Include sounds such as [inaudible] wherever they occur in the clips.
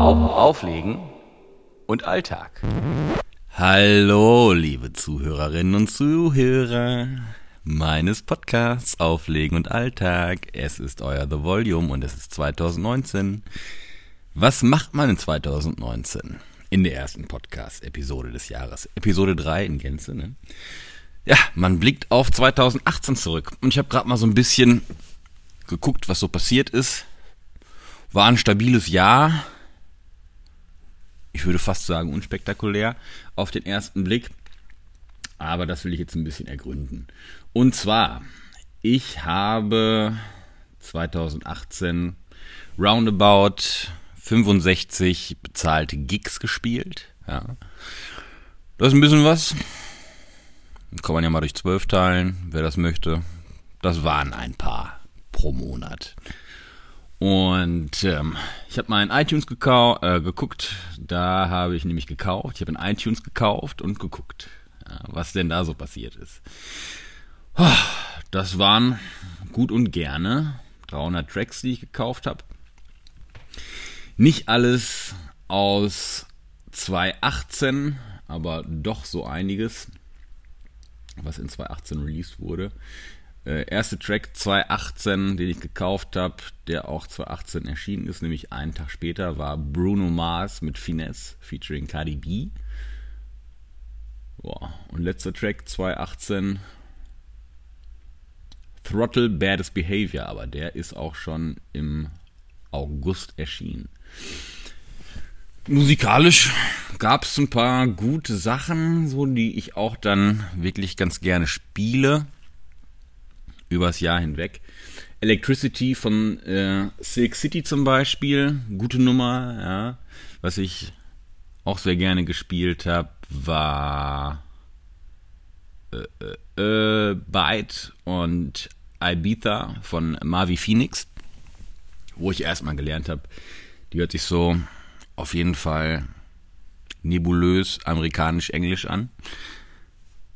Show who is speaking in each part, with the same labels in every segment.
Speaker 1: Auf, auflegen und Alltag.
Speaker 2: Hallo, liebe Zuhörerinnen und Zuhörer meines Podcasts Auflegen und Alltag. Es ist euer The Volume und es ist 2019. Was macht man in 2019? In der ersten Podcast-Episode des Jahres. Episode 3 in Gänze, ne? Ja, man blickt auf 2018 zurück. Und ich habe gerade mal so ein bisschen geguckt, was so passiert ist. War ein stabiles Jahr. Ich würde fast sagen unspektakulär auf den ersten Blick. Aber das will ich jetzt ein bisschen ergründen. Und zwar, ich habe 2018 roundabout 65 bezahlte Gigs gespielt. Ja. Das ist ein bisschen was. Kann man ja mal durch 12 teilen, wer das möchte. Das waren ein paar pro Monat. Und ähm, ich habe mal in iTunes äh, geguckt. Da habe ich nämlich gekauft. Ich habe in iTunes gekauft und geguckt, ja, was denn da so passiert ist. Das waren gut und gerne 300 Tracks, die ich gekauft habe. Nicht alles aus 2018, aber doch so einiges, was in 2018 released wurde. Äh, erste Track 2018, den ich gekauft habe, der auch 2018 erschienen ist, nämlich einen Tag später, war Bruno Mars mit Finesse featuring Cardi B. Boah. Und letzter Track 2018, Throttle Baddest Behavior, aber der ist auch schon im August erschienen. Musikalisch gab es ein paar gute Sachen, so die ich auch dann wirklich ganz gerne spiele übers Jahr hinweg. Electricity von äh, Silk City zum Beispiel, gute Nummer, ja. Was ich auch sehr gerne gespielt habe, war äh, äh, Byte und Ibiza von Marvi Phoenix, wo ich erstmal gelernt habe, die hört sich so auf jeden Fall nebulös amerikanisch-englisch an.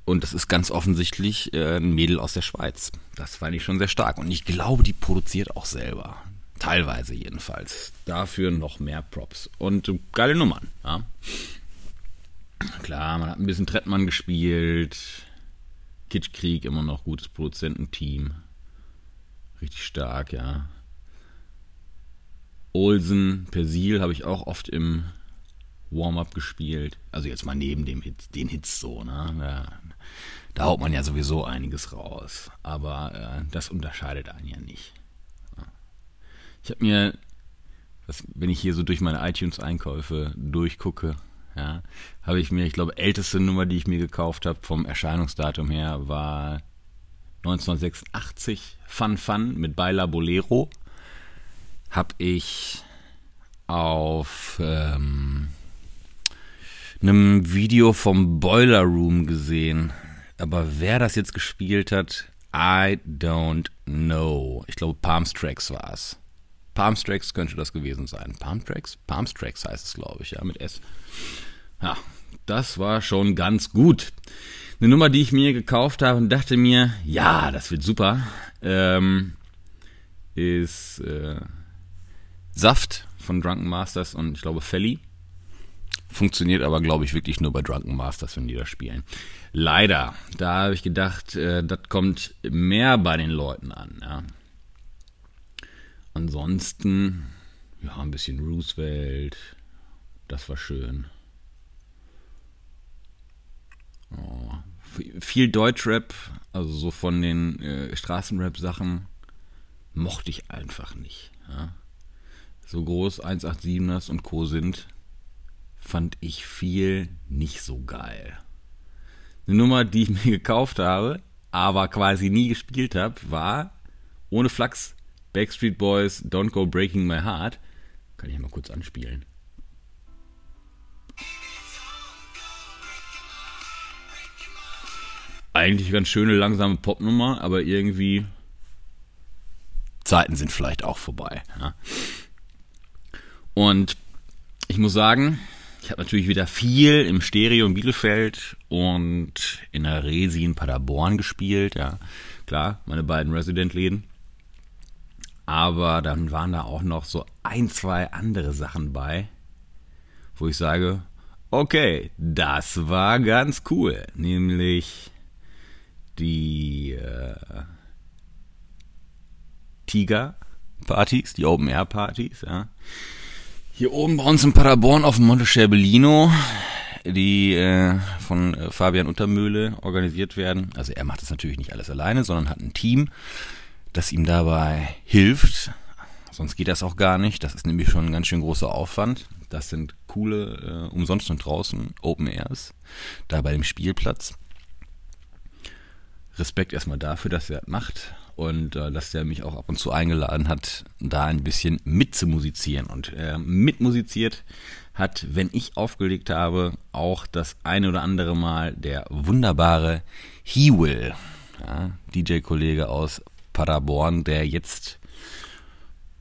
Speaker 2: Und das ist ganz offensichtlich äh, ein Mädel aus der Schweiz. Das fand ich schon sehr stark. Und ich glaube, die produziert auch selber. Teilweise jedenfalls. Dafür noch mehr Props. Und äh, geile Nummern. Ja. Klar, man hat ein bisschen Trettmann gespielt. Kitschkrieg, immer noch gutes Produzententeam. Richtig stark, ja. Olsen, Persil habe ich auch oft im Warm-up gespielt. Also jetzt mal neben dem Hit, den Hits so, ne? Da, da haut man ja sowieso einiges raus. Aber äh, das unterscheidet einen ja nicht. Ich habe mir, was, wenn ich hier so durch meine iTunes-Einkäufe durchgucke, ja, habe ich mir, ich glaube, älteste Nummer, die ich mir gekauft habe vom Erscheinungsdatum her, war 1986 Fun Fun mit Baila Bolero. Habe ich auf ähm, einem Video vom Boiler Room gesehen. Aber wer das jetzt gespielt hat, I don't know. Ich glaube, Palms Tracks war es. Palms Tracks könnte das gewesen sein. Palm Tracks? Palms Tracks heißt es, glaube ich, ja, mit S. Ja, das war schon ganz gut. Eine Nummer, die ich mir gekauft habe und dachte mir, ja, das wird super, ähm, ist äh, Saft von Drunken Masters und ich glaube Felly. Funktioniert aber, glaube ich, wirklich nur bei Drunken Masters, wenn die das spielen. Leider. Da habe ich gedacht, äh, das kommt mehr bei den Leuten an. Ja. Ansonsten, ja, ein bisschen Roosevelt. Das war schön. Oh, viel Deutschrap, also so von den äh, Straßenrap-Sachen, mochte ich einfach nicht. Ja. So groß 187ers und Co. sind, fand ich viel nicht so geil. Eine Nummer, die ich [laughs] mir gekauft habe, aber quasi nie gespielt habe, war ohne Flachs Backstreet Boys Don't Go Breaking My Heart. Kann ich mal kurz anspielen. Eigentlich ganz schöne langsame Popnummer, aber irgendwie Zeiten sind vielleicht auch vorbei. Ja. Und ich muss sagen, ich habe natürlich wieder viel im Stereo in Bielefeld und in der Resi in Paderborn gespielt. Ja, klar, meine beiden Resident-Läden. Aber dann waren da auch noch so ein, zwei andere Sachen bei, wo ich sage, okay, das war ganz cool. Nämlich die äh, Tiger-Partys, die Open-Air-Partys, ja. Hier oben bei uns in Paderborn auf dem Monte Scherbellino, die äh, von äh, Fabian Untermühle organisiert werden. Also er macht das natürlich nicht alles alleine, sondern hat ein Team, das ihm dabei hilft. Sonst geht das auch gar nicht. Das ist nämlich schon ein ganz schön großer Aufwand. Das sind coole, äh, umsonst und draußen Open Airs, da bei dem Spielplatz. Respekt erstmal dafür, dass er das macht und äh, dass der mich auch ab und zu eingeladen hat, da ein bisschen mitzumusizieren. Und äh, mitmusiziert hat, wenn ich aufgelegt habe, auch das eine oder andere Mal der wunderbare He Will, ja, DJ-Kollege aus Paderborn, der jetzt,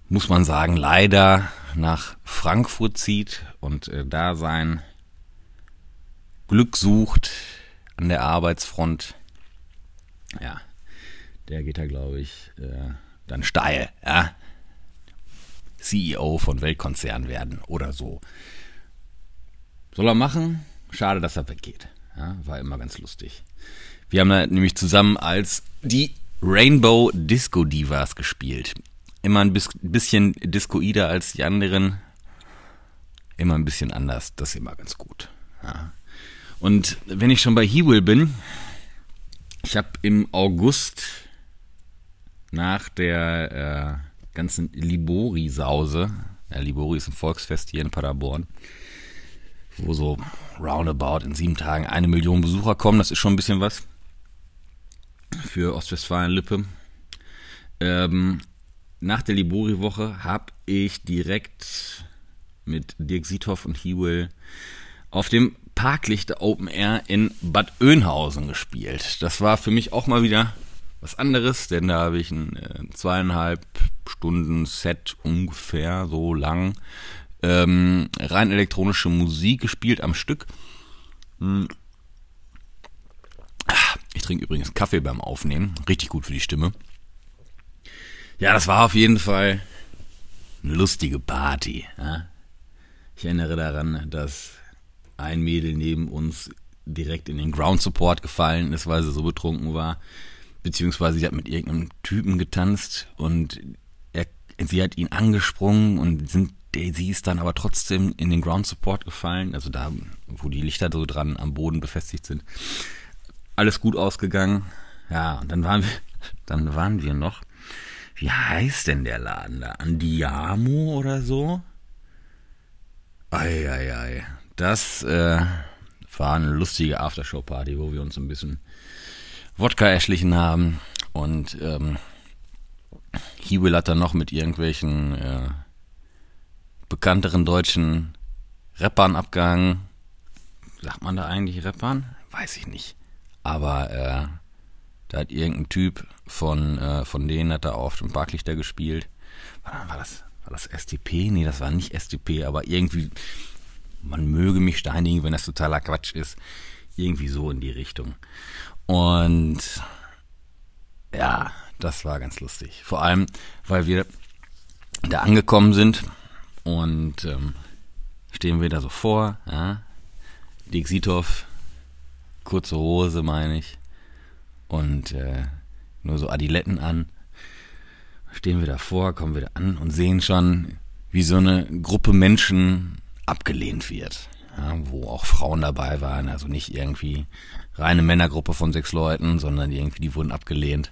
Speaker 2: muss man sagen, leider nach Frankfurt zieht und äh, da sein Glück sucht an der Arbeitsfront. Ja, der geht da, glaube ich, äh, dann steil, ja. CEO von Weltkonzern werden oder so. Soll er machen? Schade, dass er weggeht. Ja, war immer ganz lustig. Wir haben da nämlich zusammen als die Rainbow Disco Divas gespielt. Immer ein bisschen discoider als die anderen. Immer ein bisschen anders. Das ist immer ganz gut. Ja. Und wenn ich schon bei He Will bin, ich habe im August nach der äh, ganzen Libori-Sause, ja, Libori ist ein Volksfest hier in Paderborn, wo so roundabout in sieben Tagen eine Million Besucher kommen, das ist schon ein bisschen was für Ostwestfalen-Lippe. Ähm, nach der Libori-Woche habe ich direkt mit Dirk Siethoff und Hewell auf dem Parklichter Open Air in Bad Oeynhausen gespielt. Das war für mich auch mal wieder was anderes, denn da habe ich ein äh, zweieinhalb Stunden Set ungefähr so lang ähm, rein elektronische Musik gespielt am Stück. Hm. Ich trinke übrigens Kaffee beim Aufnehmen, richtig gut für die Stimme. Ja, das war auf jeden Fall eine lustige Party. Ja? Ich erinnere daran, dass ein Mädel neben uns direkt in den Ground Support gefallen ist, weil sie so betrunken war beziehungsweise sie hat mit irgendeinem Typen getanzt und er, sie hat ihn angesprungen und sind, sie ist dann aber trotzdem in den Ground Support gefallen, also da, wo die Lichter so dran am Boden befestigt sind. Alles gut ausgegangen. Ja, und dann waren wir, [laughs] dann waren wir noch, wie heißt denn der Laden da? Andiamo oder so? Eieiei. Ei, ei. Das äh, war eine lustige Aftershow-Party, wo wir uns ein bisschen Wodka erschlichen haben und ähm, Hiewel hat dann noch mit irgendwelchen äh, bekannteren deutschen Rappern abgehangen. Sagt man da eigentlich Rappern? Weiß ich nicht. Aber äh, da hat irgendein Typ von, äh, von denen hat er auf dem Parklichter gespielt. War, war, das, war das STP? Nee, das war nicht STP, aber irgendwie, man möge mich steinigen, wenn das totaler Quatsch ist. Irgendwie so in die Richtung. Und ja, das war ganz lustig. Vor allem, weil wir da angekommen sind und ähm, stehen wir da so vor, ja. Dick Sitov, kurze Hose, meine ich, und äh, nur so Adiletten an. Stehen wir davor, kommen wir da an und sehen schon, wie so eine Gruppe Menschen abgelehnt wird ja, wo auch Frauen dabei waren, also nicht irgendwie reine Männergruppe von sechs Leuten, sondern irgendwie die wurden abgelehnt,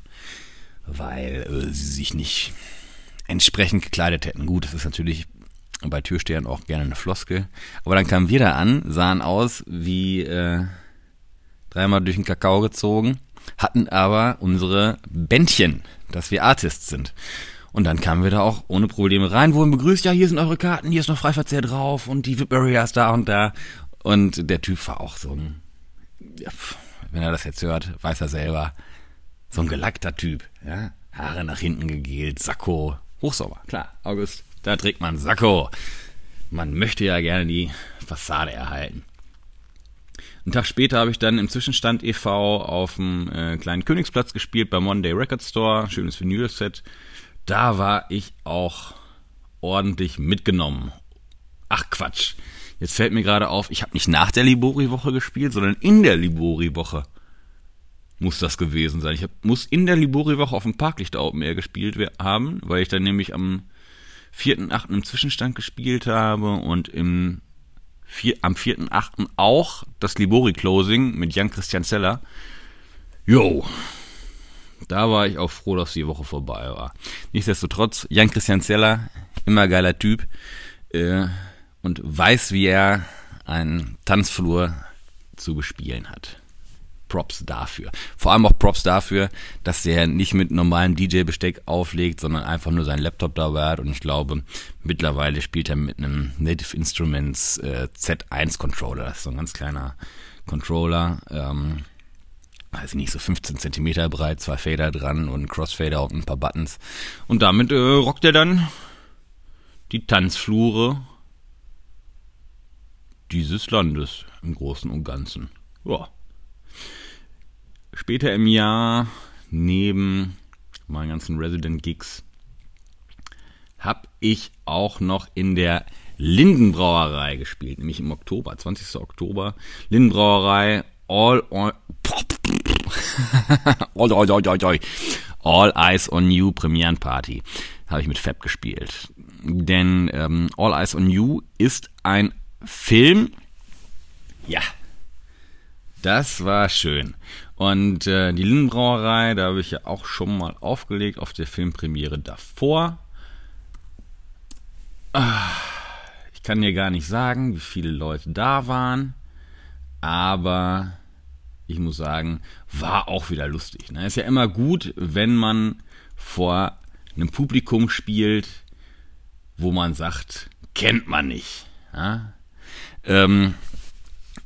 Speaker 2: weil äh, sie sich nicht entsprechend gekleidet hätten. Gut, das ist natürlich bei Türstehern auch gerne eine Floskel. Aber dann kamen wir da an, sahen aus wie äh, dreimal durch den Kakao gezogen, hatten aber unsere Bändchen, dass wir Artists sind. Und dann kamen wir da auch ohne Probleme rein, wurden begrüßt, ja, hier sind eure Karten, hier ist noch Freiverzehr drauf und die VIP Area ist da und da. Und der Typ war auch so ein, wenn er das jetzt hört, weiß er selber, so ein gelackter Typ, ja. Haare nach hinten gegelt, Sakko, Hochsommer, klar, August, da trägt man Sakko. Man möchte ja gerne die Fassade erhalten. Einen Tag später habe ich dann im Zwischenstand e.V. auf dem äh, kleinen Königsplatz gespielt bei Monday Record Store, schönes Vinyl-Set da war ich auch ordentlich mitgenommen. Ach Quatsch. Jetzt fällt mir gerade auf, ich habe nicht nach der Libori-Woche gespielt, sondern in der Libori-Woche muss das gewesen sein. Ich hab, muss in der Libori-Woche auf dem Parklichter Open Air gespielt haben, weil ich dann nämlich am 4.8. im Zwischenstand gespielt habe und im vier, am 4.8. auch das Libori-Closing mit Jan-Christian Zeller. Jo, da war ich auch froh, dass die Woche vorbei war. Nichtsdestotrotz, Jan-Christian Zeller, immer geiler Typ äh, und weiß, wie er einen Tanzflur zu bespielen hat. Props dafür. Vor allem auch Props dafür, dass der nicht mit normalem DJ-Besteck auflegt, sondern einfach nur seinen Laptop dabei hat. Und ich glaube, mittlerweile spielt er mit einem Native Instruments äh, Z1 Controller. Das ist so ein ganz kleiner Controller. Ähm, weiß ich nicht, so 15 Zentimeter breit, zwei Fader dran und Crossfader und ein paar Buttons. Und damit äh, rockt er dann die Tanzflure dieses Landes im Großen und Ganzen. Ja. Später im Jahr, neben meinen ganzen Resident-Gigs, habe ich auch noch in der Lindenbrauerei gespielt, nämlich im Oktober, 20. Oktober. Lindenbrauerei, All on, [laughs] all, all, all, all, Eyes on You Premierenparty habe ich mit Fab gespielt. Denn ähm, All Eyes on You ist ein Film. Ja, das war schön. Und äh, die Lindenbrauerei, da habe ich ja auch schon mal aufgelegt auf der Filmpremiere davor. Ah, ich kann dir gar nicht sagen, wie viele Leute da waren, aber ich muss sagen, war auch wieder lustig. Ne? Ist ja immer gut, wenn man vor einem Publikum spielt, wo man sagt, kennt man nicht. Ja? Ähm,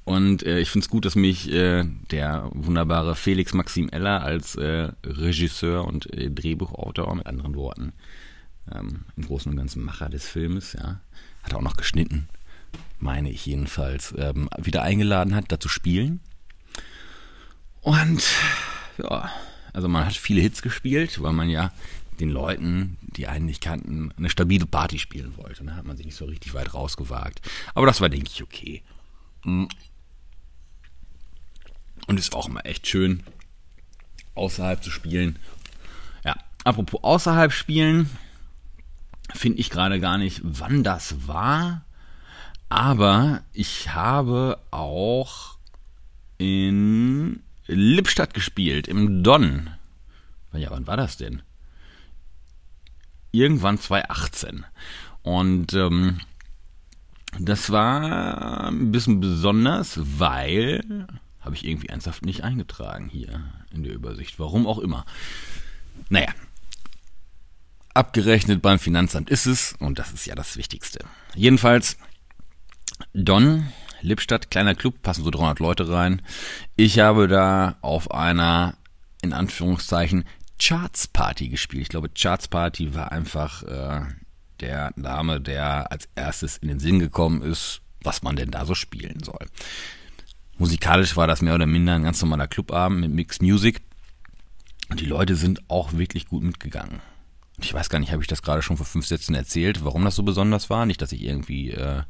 Speaker 2: und äh, ich finde es gut, dass mich äh, der wunderbare Felix Maxim Eller als äh, Regisseur und äh, Drehbuchautor, mit anderen Worten, ähm, im Großen und Ganzen Macher des Filmes, ja, hat auch noch geschnitten, meine ich jedenfalls, ähm, wieder eingeladen hat, da zu spielen. Und ja, also man hat viele Hits gespielt, weil man ja den Leuten, die einen nicht kannten, eine stabile Party spielen wollte. Da hat man sich nicht so richtig weit rausgewagt. Aber das war, denke ich, okay. Mhm. Und es war auch immer echt schön, außerhalb zu spielen. Ja, apropos außerhalb spielen, finde ich gerade gar nicht, wann das war. Aber ich habe auch in Lippstadt gespielt, im Don. Ja, wann war das denn? Irgendwann 2018. Und ähm, das war ein bisschen besonders, weil habe ich irgendwie ernsthaft nicht eingetragen hier in der Übersicht. Warum auch immer. Naja. Abgerechnet beim Finanzamt ist es und das ist ja das Wichtigste. Jedenfalls, Don, Lippstadt, kleiner Club, passen so 300 Leute rein. Ich habe da auf einer, in Anführungszeichen, Charts Party gespielt. Ich glaube, Charts Party war einfach äh, der Name, der als erstes in den Sinn gekommen ist, was man denn da so spielen soll. Musikalisch war das mehr oder minder ein ganz normaler Clubabend mit Mixed Music. Und die Leute sind auch wirklich gut mitgegangen. Ich weiß gar nicht, habe ich das gerade schon vor fünf Sätzen erzählt, warum das so besonders war? Nicht, dass ich irgendwie äh,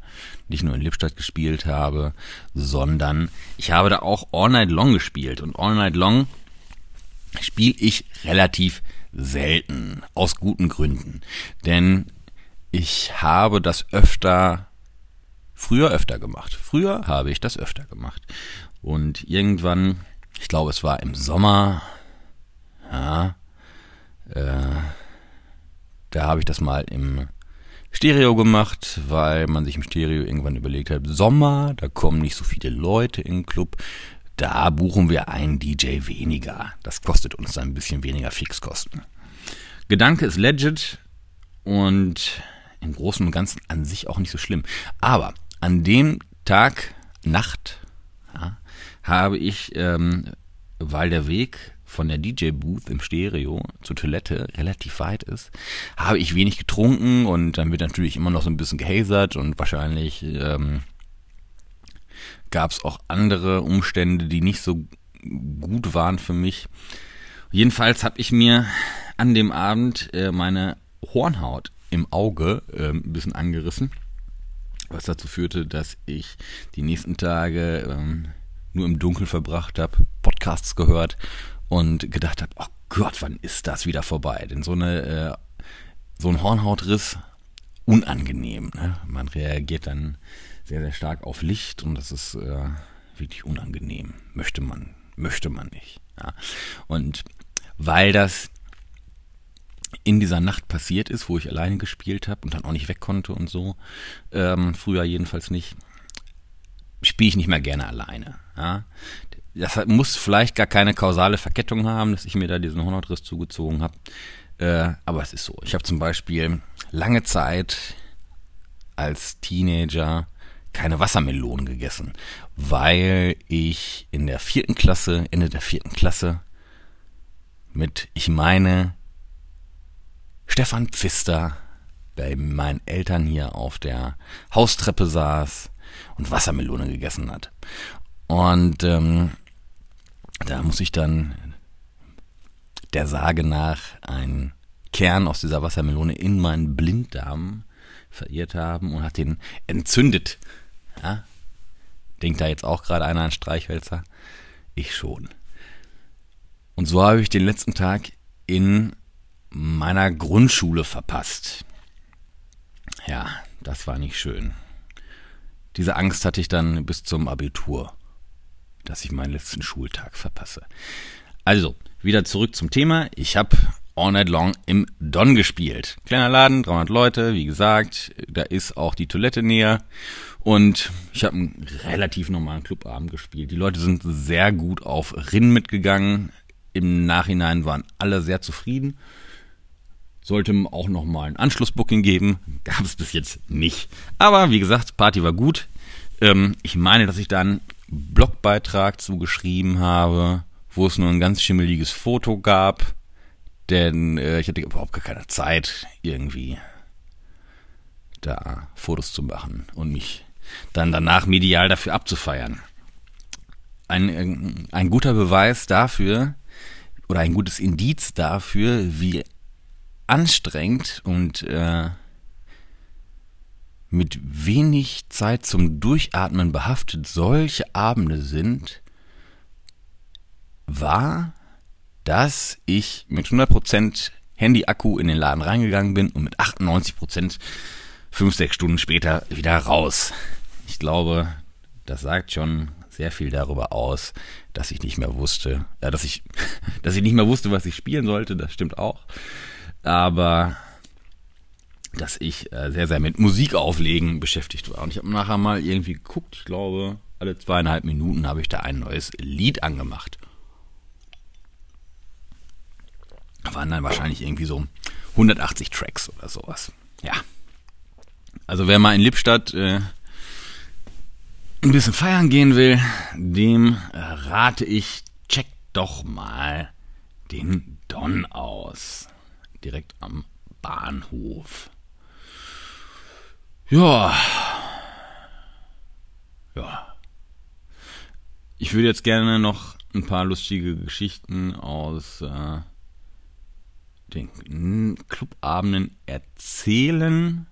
Speaker 2: nicht nur in Lippstadt gespielt habe, sondern ich habe da auch All Night Long gespielt. Und All Night Long spiele ich relativ selten, aus guten Gründen. Denn ich habe das öfter früher öfter gemacht. Früher habe ich das öfter gemacht. Und irgendwann, ich glaube, es war im Sommer, ja, äh, da habe ich das mal im Stereo gemacht, weil man sich im Stereo irgendwann überlegt hat, Sommer, da kommen nicht so viele Leute im Club, da buchen wir einen DJ weniger. Das kostet uns dann ein bisschen weniger Fixkosten. Gedanke ist legit und im Großen und Ganzen an sich auch nicht so schlimm. Aber an dem Tag, Nacht, ja, habe ich, ähm, weil der Weg von der DJ-Booth im Stereo zur Toilette relativ weit ist, habe ich wenig getrunken und dann wird natürlich immer noch so ein bisschen gehasert und wahrscheinlich ähm, gab es auch andere Umstände, die nicht so gut waren für mich. Jedenfalls habe ich mir an dem Abend äh, meine Hornhaut im Auge äh, ein bisschen angerissen was dazu führte, dass ich die nächsten Tage ähm, nur im Dunkeln verbracht habe, Podcasts gehört und gedacht habe, oh Gott, wann ist das wieder vorbei? Denn so eine äh, so ein Hornhautriss unangenehm. Ne? Man reagiert dann sehr sehr stark auf Licht und das ist äh, wirklich unangenehm. Möchte man möchte man nicht. Ja? Und weil das in dieser Nacht passiert ist, wo ich alleine gespielt habe und dann auch nicht weg konnte und so, ähm, früher jedenfalls nicht, spiele ich nicht mehr gerne alleine. Ja? Das muss vielleicht gar keine kausale Verkettung haben, dass ich mir da diesen Hornhautriss zugezogen habe. Äh, aber es ist so. Ich habe zum Beispiel lange Zeit als Teenager keine Wassermelonen gegessen, weil ich in der vierten Klasse, Ende der vierten Klasse, mit, ich meine, Stefan Pfister bei meinen Eltern hier auf der Haustreppe saß und Wassermelone gegessen hat. Und ähm, da muss ich dann der Sage nach einen Kern aus dieser Wassermelone in meinen Blinddarm verirrt haben und hat den entzündet. Ja? Denkt da jetzt auch gerade einer an Streichhölzer? Ich schon. Und so habe ich den letzten Tag in meiner Grundschule verpasst. Ja, das war nicht schön. Diese Angst hatte ich dann bis zum Abitur, dass ich meinen letzten Schultag verpasse. Also, wieder zurück zum Thema. Ich habe All Night Long im Don gespielt. Kleiner Laden, 300 Leute, wie gesagt, da ist auch die Toilette näher. Und ich habe einen relativ normalen Clubabend gespielt. Die Leute sind sehr gut auf Rinn mitgegangen. Im Nachhinein waren alle sehr zufrieden. Sollte auch noch mal ein Anschlussbooking geben. Gab es bis jetzt nicht. Aber wie gesagt, Party war gut. Ähm, ich meine, dass ich da einen Blogbeitrag zugeschrieben habe, wo es nur ein ganz schimmeliges Foto gab. Denn äh, ich hatte überhaupt gar keine Zeit, irgendwie da Fotos zu machen und mich dann danach medial dafür abzufeiern. Ein, äh, ein guter Beweis dafür, oder ein gutes Indiz dafür, wie anstrengend und äh, mit wenig Zeit zum Durchatmen behaftet solche Abende sind, war, dass ich mit 100% Handy-Akku in den Laden reingegangen bin und mit 98% fünf, sechs Stunden später wieder raus. Ich glaube, das sagt schon sehr viel darüber aus, dass ich nicht mehr wusste, ja, dass ich, [laughs] dass ich nicht mehr wusste, was ich spielen sollte, das stimmt auch. Aber dass ich äh, sehr, sehr mit Musik auflegen beschäftigt war. Und ich habe nachher mal irgendwie geguckt, ich glaube, alle zweieinhalb Minuten habe ich da ein neues Lied angemacht. Waren dann wahrscheinlich irgendwie so 180 Tracks oder sowas. Ja. Also wer mal in Lippstadt äh, ein bisschen feiern gehen will, dem äh, rate ich, check doch mal den Don aus. Direkt am Bahnhof. Ja. Ja. Ich würde jetzt gerne noch ein paar lustige Geschichten aus äh, den Clubabenden erzählen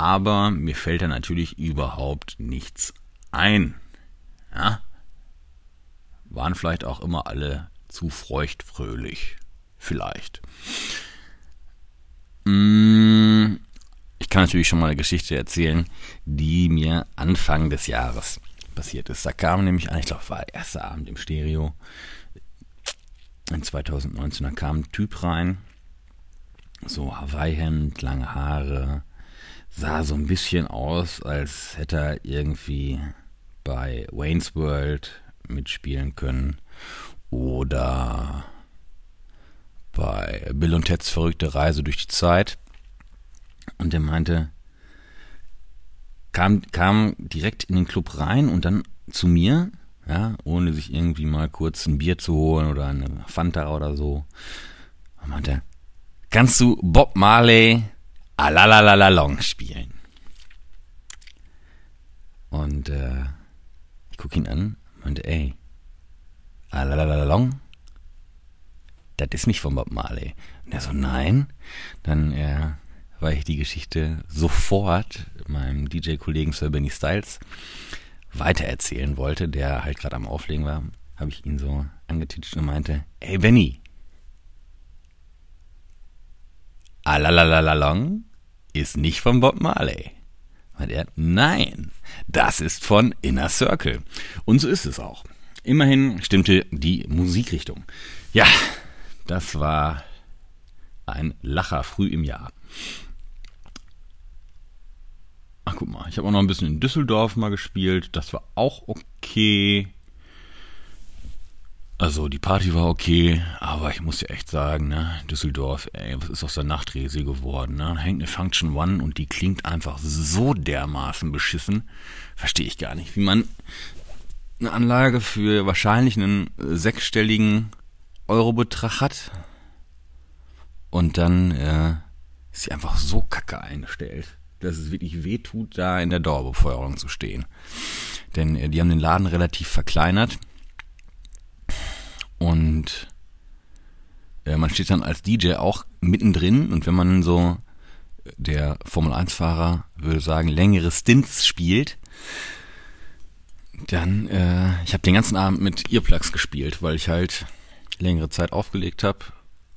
Speaker 2: aber mir fällt da natürlich überhaupt nichts ein. Ja? Waren vielleicht auch immer alle zu feuchtfröhlich. Vielleicht. Mm, ich kann natürlich schon mal eine Geschichte erzählen, die mir Anfang des Jahres passiert ist. Da kam nämlich an, ich glaube, war der erste Abend im Stereo in 2019. Da kam ein Typ rein, so Hawaii-Hemd, lange Haare, sah so ein bisschen aus, als hätte er irgendwie bei Wayne's World mitspielen können oder bei Bill und Ted's verrückte Reise durch die Zeit. Und er meinte, kam, kam direkt in den Club rein und dann zu mir, ja, ohne sich irgendwie mal kurz ein Bier zu holen oder eine Fanta oder so. Und meinte, kannst du Bob Marley Alalalalong spielen. Und äh, ich gucke ihn an und meinte, ey, Alalalalong, das ist nicht von Bob Marley. Und er so, nein. Dann äh, weil ich die Geschichte sofort meinem DJ-Kollegen Sir Benny Styles weitererzählen wollte, der halt gerade am Auflegen war, habe ich ihn so angetitscht und meinte, hey Benny, Alalalalong ist nicht von Bob Marley. Meint er, nein, das ist von Inner Circle. Und so ist es auch. Immerhin stimmte die Musikrichtung. Ja, das war ein Lacher früh im Jahr. Ach, guck mal, ich habe auch noch ein bisschen in Düsseldorf mal gespielt. Das war auch okay. Also die Party war okay, aber ich muss ja echt sagen, ne, Düsseldorf, ey, was ist aus der Nachtrese geworden? Ne? Da hängt eine Function One und die klingt einfach so dermaßen beschissen. Verstehe ich gar nicht, wie man eine Anlage für wahrscheinlich einen sechsstelligen Eurobetrag hat und dann äh, ist sie einfach so kacke eingestellt, dass es wirklich wehtut, da in der Dauerbefeuerung zu stehen. Denn äh, die haben den Laden relativ verkleinert. Und äh, man steht dann als DJ auch mittendrin. Und wenn man so der Formel 1 Fahrer würde sagen längere Stints spielt, dann äh, ich habe den ganzen Abend mit Earplugs gespielt, weil ich halt längere Zeit aufgelegt habe,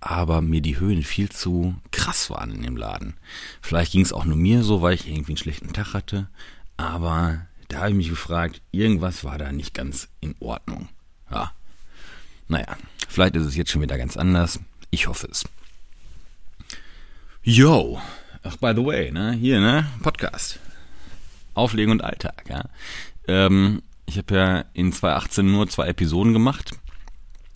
Speaker 2: aber mir die Höhen viel zu krass waren in dem Laden. Vielleicht ging es auch nur mir so, weil ich irgendwie einen schlechten Tag hatte, aber da habe ich mich gefragt, irgendwas war da nicht ganz in Ordnung. Ja, naja, vielleicht ist es jetzt schon wieder ganz anders. Ich hoffe es. Yo, ach by the way, ne, hier, ne, Podcast. Auflegen und Alltag, ja. Ähm, ich habe ja in 2018 nur zwei Episoden gemacht.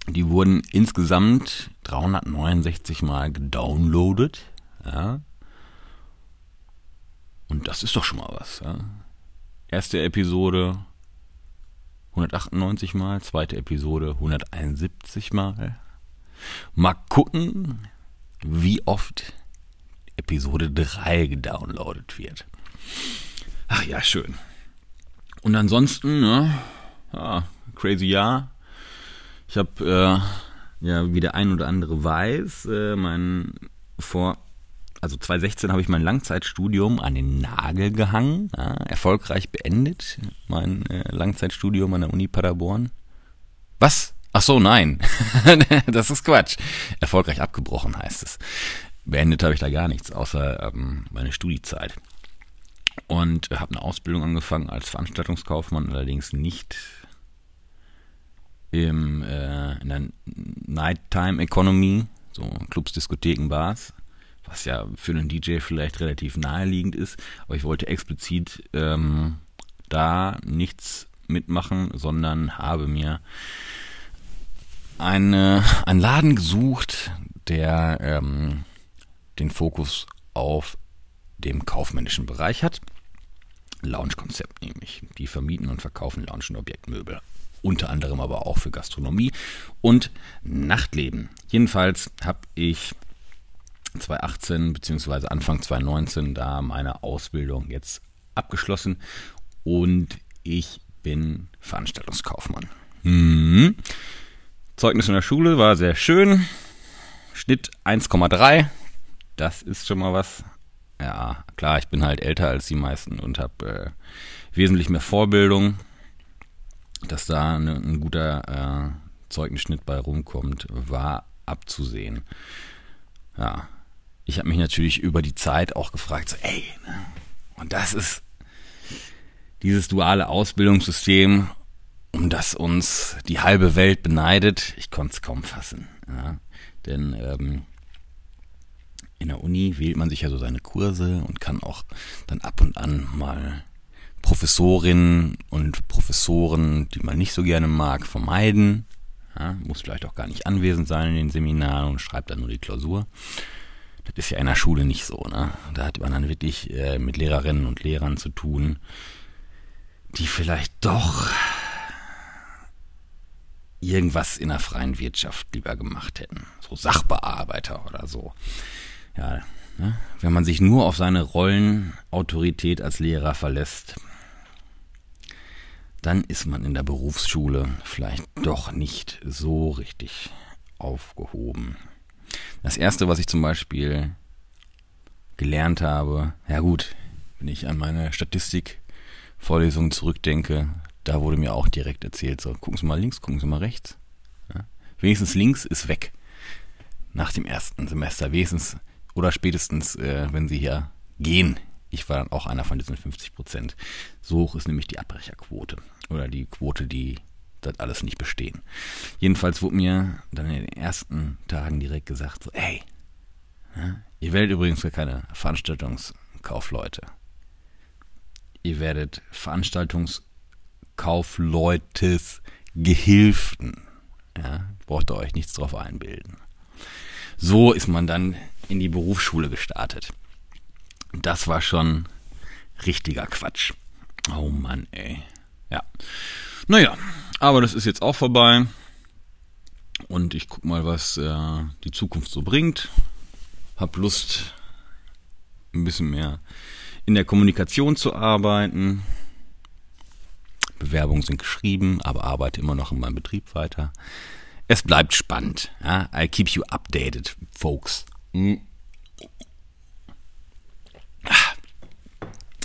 Speaker 2: Die wurden insgesamt 369 Mal gedownloadet, ja. Und das ist doch schon mal was, ja. Erste Episode 198 Mal, zweite Episode 171 Mal. Mal gucken, wie oft Episode 3 gedownloadet wird. Ach ja, schön. Und ansonsten, ne, ja, crazy Jahr. Ich habe, äh, ja, wie der ein oder andere weiß, äh, mein vor also 2016 habe ich mein Langzeitstudium an den Nagel gehangen, ja, erfolgreich beendet, mein äh, Langzeitstudium an der Uni Paderborn. Was? Ach so, nein. [laughs] das ist Quatsch. Erfolgreich abgebrochen heißt es. Beendet habe ich da gar nichts, außer ähm, meine Studiezeit. Und habe eine Ausbildung angefangen als Veranstaltungskaufmann, allerdings nicht im, äh, in der Nighttime Economy, so Clubs, Diskotheken, Bars, was ja für einen DJ vielleicht relativ naheliegend ist, aber ich wollte explizit ähm, da nichts mitmachen, sondern habe mir eine, einen Laden gesucht, der ähm, den Fokus auf dem kaufmännischen Bereich hat. Lounge-Konzept nämlich. Die vermieten und verkaufen Lounge- und Objektmöbel. Unter anderem aber auch für Gastronomie und Nachtleben. Jedenfalls habe ich 2018 bzw. Anfang 2019 da meine Ausbildung jetzt abgeschlossen und ich bin Veranstaltungskaufmann. Mhm. Zeugnis in der Schule war sehr schön. Schnitt 1,3. Das ist schon mal was. Ja, klar, ich bin halt älter als die meisten und habe äh, wesentlich mehr Vorbildung. Dass da ne, ein guter äh, Zeugnisschnitt bei rumkommt, war abzusehen. Ja, ich habe mich natürlich über die Zeit auch gefragt, so, ey, ne? und das ist dieses duale Ausbildungssystem, um das uns die halbe Welt beneidet. Ich konnte es kaum fassen. Ja? Denn ähm, in der Uni wählt man sich ja so seine Kurse und kann auch dann ab und an mal Professorinnen und Professoren, die man nicht so gerne mag, vermeiden. Ja, muss vielleicht auch gar nicht anwesend sein in den Seminaren und schreibt dann nur die Klausur. Das ist ja in der Schule nicht so, ne? Da hat man dann wirklich äh, mit Lehrerinnen und Lehrern zu tun, die vielleicht doch irgendwas in der freien Wirtschaft lieber gemacht hätten. So Sachbearbeiter oder so. Ja, ne? wenn man sich nur auf seine Rollenautorität als Lehrer verlässt, dann ist man in der Berufsschule vielleicht doch nicht so richtig aufgehoben. Das erste, was ich zum Beispiel gelernt habe. Ja gut, wenn ich an meine Statistik-Vorlesungen zurückdenke, da wurde mir auch direkt erzählt, so, gucken Sie mal links, gucken Sie mal rechts. Ja? Wenigstens links ist weg. Nach dem ersten Semester. Wenigstens oder spätestens, äh, wenn Sie hier gehen. Ich war dann auch einer von diesen 50 Prozent. So hoch ist nämlich die Abbrecherquote. Oder die Quote, die das alles nicht bestehen. Jedenfalls wurde mir dann in den ersten Tagen direkt gesagt, so, ey, ja, ihr werdet übrigens gar keine Veranstaltungskaufleute. Ihr werdet Veranstaltungskaufleutes Gehilften. Ja, braucht ihr euch nichts drauf einbilden. So ist man dann in die Berufsschule gestartet. Das war schon richtiger Quatsch. Oh Mann, ey. Ja. Naja, aber das ist jetzt auch vorbei. Und ich guck mal, was äh, die Zukunft so bringt. Hab Lust, ein bisschen mehr in der Kommunikation zu arbeiten. Bewerbungen sind geschrieben, aber arbeite immer noch in meinem Betrieb weiter. Es bleibt spannend. Ja? I keep you updated, folks. Mhm.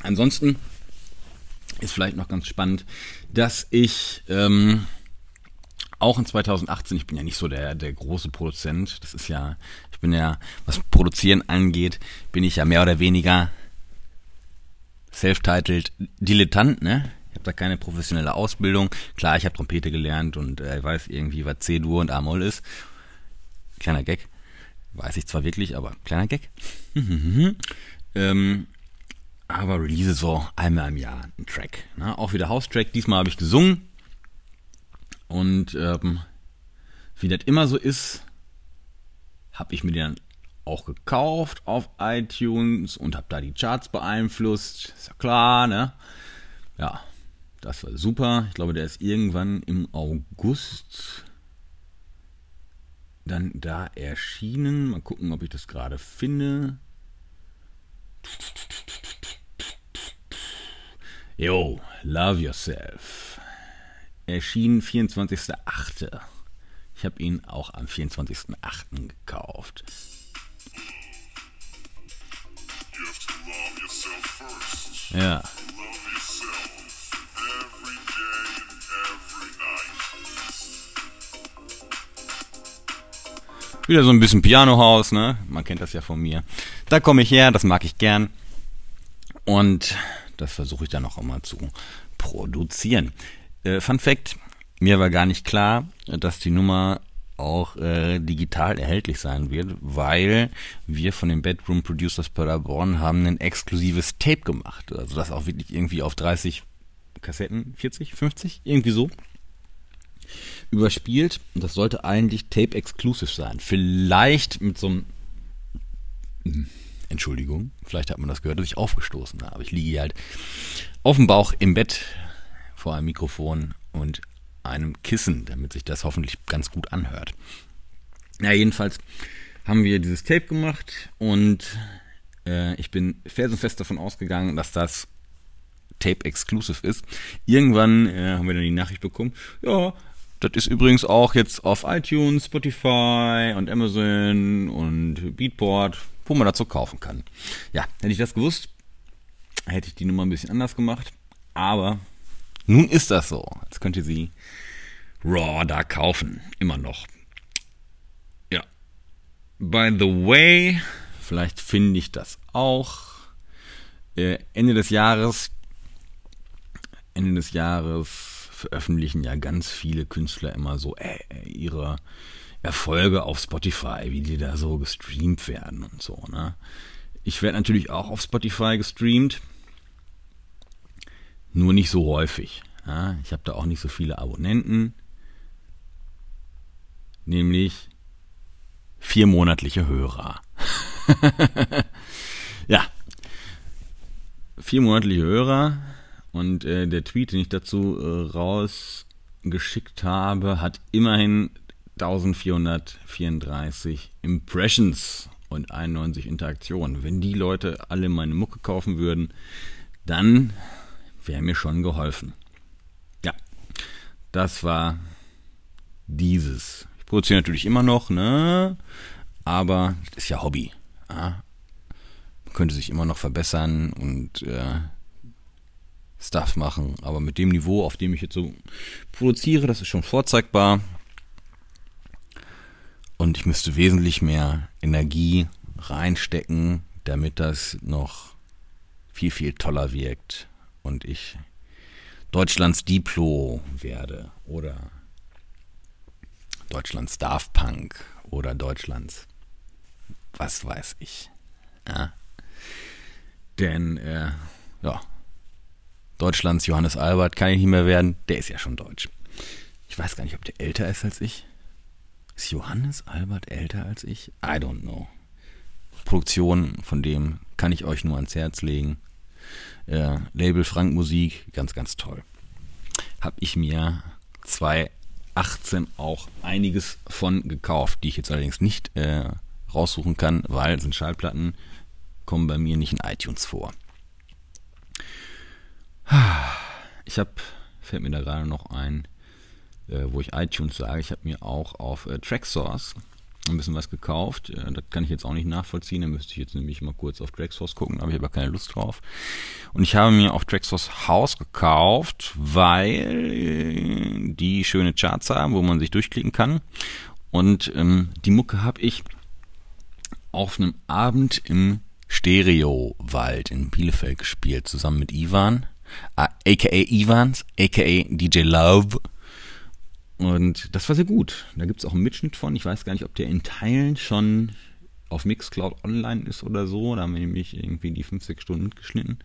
Speaker 2: Ansonsten ist vielleicht noch ganz spannend, dass ich ähm, auch in 2018, ich bin ja nicht so der, der große Produzent, das ist ja, ich bin ja, was Produzieren angeht, bin ich ja mehr oder weniger self-titled Dilettant, ne? Ich habe da keine professionelle Ausbildung. Klar, ich habe Trompete gelernt und äh, weiß irgendwie, was C-Dur und A-Moll ist. Kleiner Gag. Weiß ich zwar wirklich, aber kleiner Gag. [laughs] ähm, aber release so einmal im Jahr einen Track. Ne? Auch wieder House-Track. Diesmal habe ich gesungen. Und ähm, wie das immer so ist, habe ich mir den auch gekauft auf iTunes und habe da die Charts beeinflusst. Ist ja klar, ne? Ja, das war super. Ich glaube, der ist irgendwann im August dann da erschienen. Mal gucken, ob ich das gerade finde. Yo, Love Yourself. Erschien 24.08. Ich habe ihn auch am 24.08. gekauft. Ja. Wieder so ein bisschen Pianohaus, ne? Man kennt das ja von mir. Da komme ich her, das mag ich gern. Und das versuche ich dann auch immer zu produzieren. Äh, Fun Fact, mir war gar nicht klar, dass die Nummer auch äh, digital erhältlich sein wird, weil wir von den Bedroom Producers Paderborn haben ein exklusives Tape gemacht. Also das auch wirklich irgendwie auf 30 Kassetten, 40, 50, irgendwie so überspielt. Und das sollte eigentlich Tape Exclusive sein. Vielleicht mit so einem hm, Entschuldigung, vielleicht hat man das gehört, dass ich aufgestoßen habe. Ich liege hier halt auf dem Bauch im Bett vor einem Mikrofon und einem Kissen, damit sich das hoffentlich ganz gut anhört. Ja, jedenfalls haben wir dieses Tape gemacht und äh, ich bin felsenfest davon ausgegangen, dass das Tape Exclusive ist. Irgendwann äh, haben wir dann die Nachricht bekommen, ja, das ist übrigens auch jetzt auf iTunes, Spotify und Amazon und Beatport wo man dazu kaufen kann. Ja, hätte ich das gewusst, hätte ich die Nummer ein bisschen anders gemacht. Aber nun ist das so. Jetzt könnt ihr sie raw da kaufen. Immer noch. Ja. By the way, vielleicht finde ich das auch. Äh, Ende des Jahres, Ende des Jahres veröffentlichen ja ganz viele Künstler immer so äh, ihre Erfolge auf Spotify, wie die da so gestreamt werden und so. Ne? Ich werde natürlich auch auf Spotify gestreamt, nur nicht so häufig. Ja? Ich habe da auch nicht so viele Abonnenten, nämlich vier monatliche Hörer. [laughs] ja, vier monatliche Hörer und äh, der Tweet, den ich dazu äh, rausgeschickt habe, hat immerhin 1434 Impressions und 91 Interaktionen. Wenn die Leute alle meine Mucke kaufen würden, dann wäre mir schon geholfen. Ja, das war dieses. Ich produziere natürlich immer noch, ne? Aber das ist ja Hobby. Ja? könnte sich immer noch verbessern und äh, Stuff machen. Aber mit dem Niveau, auf dem ich jetzt so produziere, das ist schon vorzeigbar. Und ich müsste wesentlich mehr Energie reinstecken, damit das noch viel, viel toller wirkt und ich Deutschlands Diplo werde oder Deutschlands Daft Punk oder Deutschlands was weiß ich. Ja. Denn, äh, ja, Deutschlands Johannes Albert kann ich nicht mehr werden, der ist ja schon deutsch. Ich weiß gar nicht, ob der älter ist als ich. Ist Johannes Albert älter als ich? I don't know. Produktion von dem kann ich euch nur ans Herz legen. Äh, Label Frank Musik, ganz, ganz toll. Hab ich mir 2018 auch einiges von gekauft, die ich jetzt allerdings nicht äh, raussuchen kann, weil sind Schallplatten, kommen bei mir nicht in iTunes vor. Ich habe, fällt mir da gerade noch ein, äh, wo ich iTunes sage, ich habe mir auch auf äh, Tracksource ein bisschen was gekauft. Äh, das kann ich jetzt auch nicht nachvollziehen. Da müsste ich jetzt nämlich mal kurz auf Tracksource gucken, aber ich habe keine Lust drauf. Und ich habe mir auf Tracksource House gekauft, weil äh, die schöne Charts haben, wo man sich durchklicken kann. Und ähm, die Mucke habe ich auf einem Abend im Stereo-Wald in Bielefeld gespielt, zusammen mit Ivan, aka äh, Ivans, aka DJ Love. Und das war sehr gut. Da gibt es auch einen Mitschnitt von. Ich weiß gar nicht, ob der in Teilen schon auf Mixcloud online ist oder so. Da haben wir nämlich irgendwie die 5, 6 Stunden mitgeschnitten.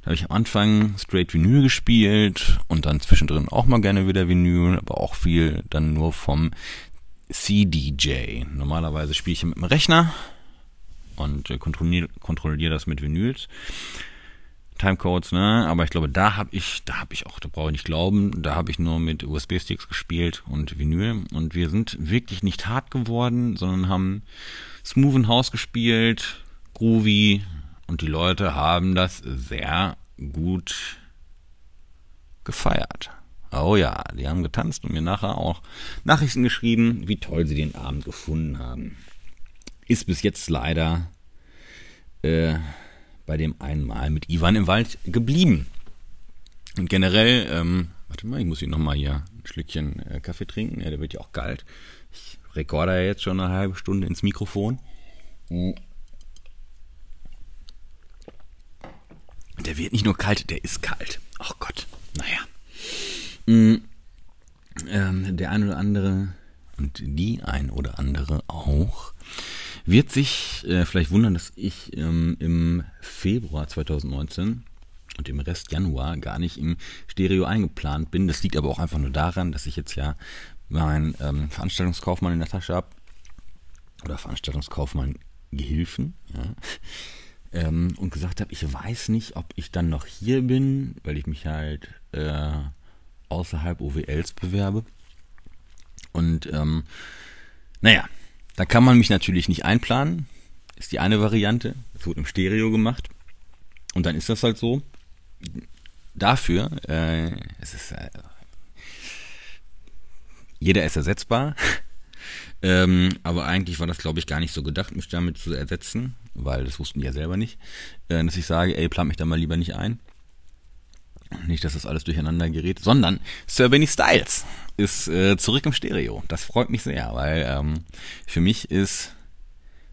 Speaker 2: Da habe ich am Anfang straight Vinyl gespielt und dann zwischendrin auch mal gerne wieder Vinyl, aber auch viel dann nur vom CDJ. Normalerweise spiele ich mit dem Rechner und äh, kontrolliere kontrollier das mit Vinyls. Timecodes, ne? Aber ich glaube, da habe ich, da habe ich auch, da brauche ich nicht glauben, da habe ich nur mit USB-Sticks gespielt und Vinyl. Und wir sind wirklich nicht hart geworden, sondern haben Smooth House gespielt, groovy und die Leute haben das sehr gut gefeiert. Oh ja, die haben getanzt und mir nachher auch Nachrichten geschrieben, wie toll sie den Abend gefunden haben. Ist bis jetzt leider äh, bei dem einen Mal mit Ivan im Wald geblieben. Und generell, ähm, warte mal, ich muss hier nochmal hier ein Schlückchen äh, Kaffee trinken. Ja, der wird ja auch kalt. Ich rekorde jetzt schon eine halbe Stunde ins Mikrofon. Der wird nicht nur kalt, der ist kalt. Ach Gott, naja. Mhm. Ähm, der ein oder andere und die ein oder andere auch wird sich äh, vielleicht wundern, dass ich ähm, im Februar 2019 und im Rest Januar gar nicht im Stereo eingeplant bin. Das liegt aber auch einfach nur daran, dass ich jetzt ja meinen ähm, Veranstaltungskaufmann in der Tasche habe. Oder Veranstaltungskaufmann Gehilfen. Ja. Ähm, und gesagt habe, ich weiß nicht, ob ich dann noch hier bin, weil ich mich halt äh, außerhalb OWLs bewerbe. Und ähm, naja, da kann man mich natürlich nicht einplanen. Ist die eine Variante. Es wird im Stereo gemacht. Und dann ist das halt so. Dafür, äh, es ist, äh, jeder ist ersetzbar. [laughs] ähm, aber eigentlich war das, glaube ich, gar nicht so gedacht, mich damit zu ersetzen, weil das wussten die ja selber nicht. Äh, dass ich sage, ey, plan mich da mal lieber nicht ein. Nicht, dass das alles durcheinander gerät, sondern Sir Benny Styles ist äh, zurück im Stereo. Das freut mich sehr, weil ähm, für mich ist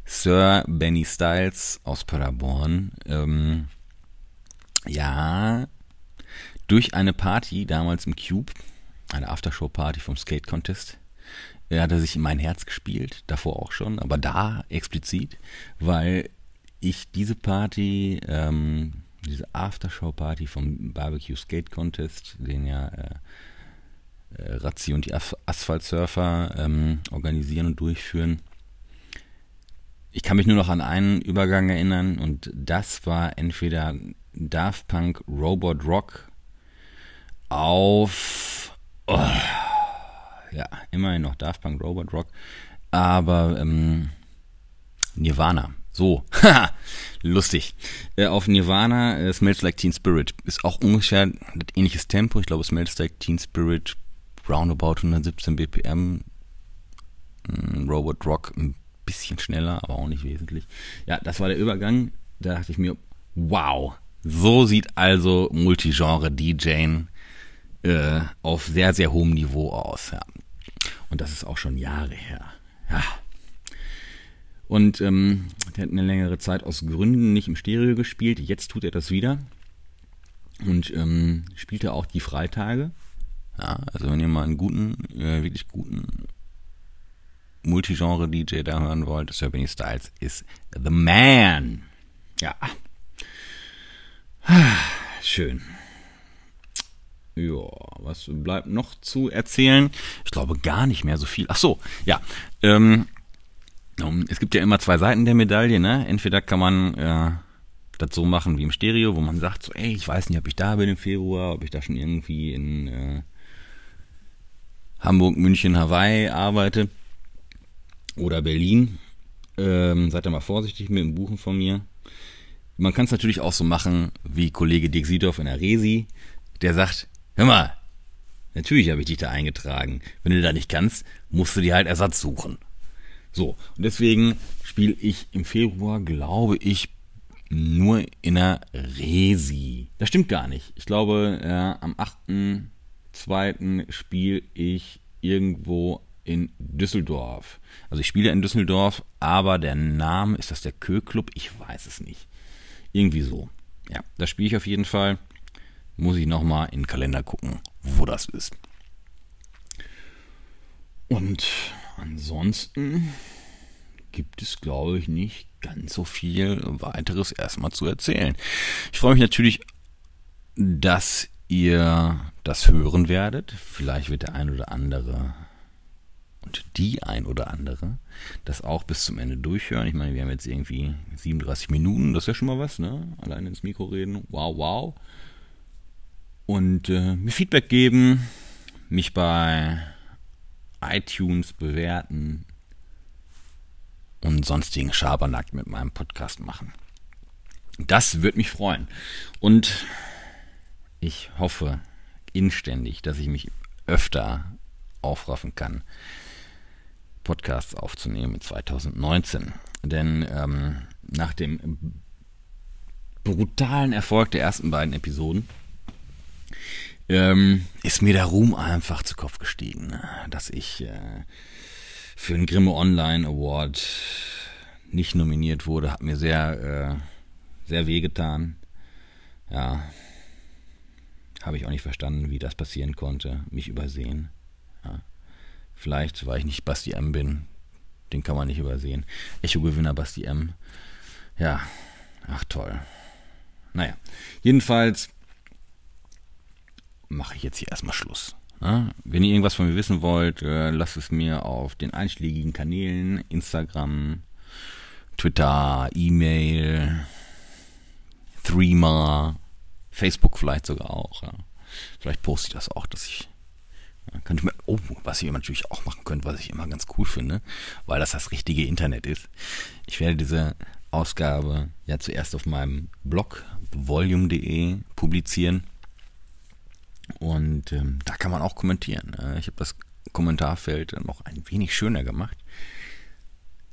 Speaker 2: Sir Benny Styles aus Paderborn ähm, ja durch eine Party damals im Cube, eine Aftershow-Party vom Skate Contest, äh, hat er sich in mein Herz gespielt, davor auch schon, aber da explizit, weil ich diese Party ähm, diese Aftershow-Party vom Barbecue Skate Contest, den ja äh, äh, Razzi und die As Asphaltsurfer ähm, organisieren und durchführen. Ich kann mich nur noch an einen Übergang erinnern und das war entweder Daft Punk Robot Rock auf oh, ja, immerhin noch Daft Punk Robot Rock, aber ähm, Nirvana so, [laughs] lustig. Äh, auf Nirvana, äh, Smells Like Teen Spirit. Ist auch ungefähr ein ähnliches Tempo. Ich glaube, Smells Like Teen Spirit, roundabout 117 BPM. Mm, Robot Rock ein bisschen schneller, aber auch nicht wesentlich. Ja, das war der Übergang. da dachte ich mir, wow, so sieht also Multigenre-DJing äh, auf sehr, sehr hohem Niveau aus. Ja. Und das ist auch schon Jahre her. Ja. Und ähm, der hat eine längere Zeit aus Gründen nicht im Stereo gespielt. Jetzt tut er das wieder. Und ähm, spielt er auch die Freitage. Ja, also wenn ihr mal einen guten, äh, wirklich guten Multigenre-DJ da hören wollt, das Benny Styles ist The Man. Ja. [sighs] Schön. Ja, was bleibt noch zu erzählen? Ich glaube gar nicht mehr so viel. Ach so, ja. Ähm, es gibt ja immer zwei Seiten der Medaille, ne? Entweder kann man äh, das so machen wie im Stereo, wo man sagt, so, ey, ich weiß nicht, ob ich da bin im Februar, ob ich da schon irgendwie in äh, Hamburg, München, Hawaii arbeite oder Berlin. Ähm, seid da mal vorsichtig mit dem Buchen von mir. Man kann es natürlich auch so machen wie Kollege Dirk Siedorf in der Resi, der sagt, hör mal, natürlich habe ich dich da eingetragen. Wenn du da nicht kannst, musst du dir halt Ersatz suchen. So, und deswegen spiele ich im Februar, glaube ich, nur in der Resi. Das stimmt gar nicht. Ich glaube, äh, am 8.2. spiele ich irgendwo in Düsseldorf. Also ich spiele in Düsseldorf, aber der Name, ist das der Kö-Club? Ich weiß es nicht. Irgendwie so. Ja, da spiele ich auf jeden Fall. Muss ich nochmal in den Kalender gucken, wo das ist. Und ansonsten gibt es, glaube ich, nicht ganz so viel weiteres erstmal zu erzählen. Ich freue mich natürlich, dass ihr das hören werdet. Vielleicht wird der ein oder andere und die ein oder andere das auch bis zum Ende durchhören. Ich meine, wir haben jetzt irgendwie 37 Minuten, das ist ja schon mal was, ne? Allein ins Mikro reden. Wow, wow. Und äh, mir Feedback geben, mich bei iTunes bewerten und sonstigen Schabernack mit meinem Podcast machen. Das würde mich freuen. Und ich hoffe inständig, dass ich mich öfter aufraffen kann, Podcasts aufzunehmen in 2019. Denn ähm, nach dem brutalen Erfolg der ersten beiden Episoden ähm, ist mir der Ruhm einfach zu Kopf gestiegen, ne? dass ich äh, für den Grimme Online Award nicht nominiert wurde, hat mir sehr, äh, sehr wehgetan. Ja, habe ich auch nicht verstanden, wie das passieren konnte, mich übersehen. Ja. Vielleicht, weil ich nicht Basti M bin. Den kann man nicht übersehen. Echo-Gewinner Basti M. Ja, ach toll. Naja, jedenfalls mache ich jetzt hier erstmal Schluss. Ja, wenn ihr irgendwas von mir wissen wollt, äh, lasst es mir auf den einschlägigen Kanälen, Instagram, Twitter, E-Mail, Threema, Facebook vielleicht sogar auch. Ja. Vielleicht poste ich das auch, dass ich könnte mir, oh, was ihr natürlich auch machen könnt, was ich immer ganz cool finde, weil das das richtige Internet ist. Ich werde diese Ausgabe ja zuerst auf meinem Blog volume.de publizieren. Und ähm, da kann man auch kommentieren. Ne? Ich habe das Kommentarfeld noch ein wenig schöner gemacht.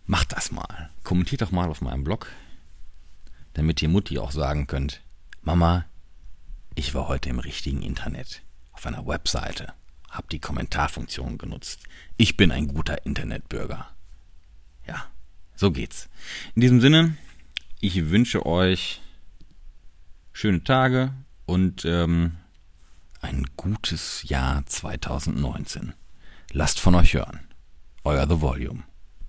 Speaker 2: Macht das mal. Kommentiert doch mal auf meinem Blog, damit ihr Mutti auch sagen könnt, Mama, ich war heute im richtigen Internet, auf einer Webseite habe die Kommentarfunktion genutzt. Ich bin ein guter Internetbürger. Ja, so geht's. In diesem Sinne, ich wünsche euch schöne Tage und ähm, ein gutes Jahr 2019. Lasst von euch hören. Euer The Volume.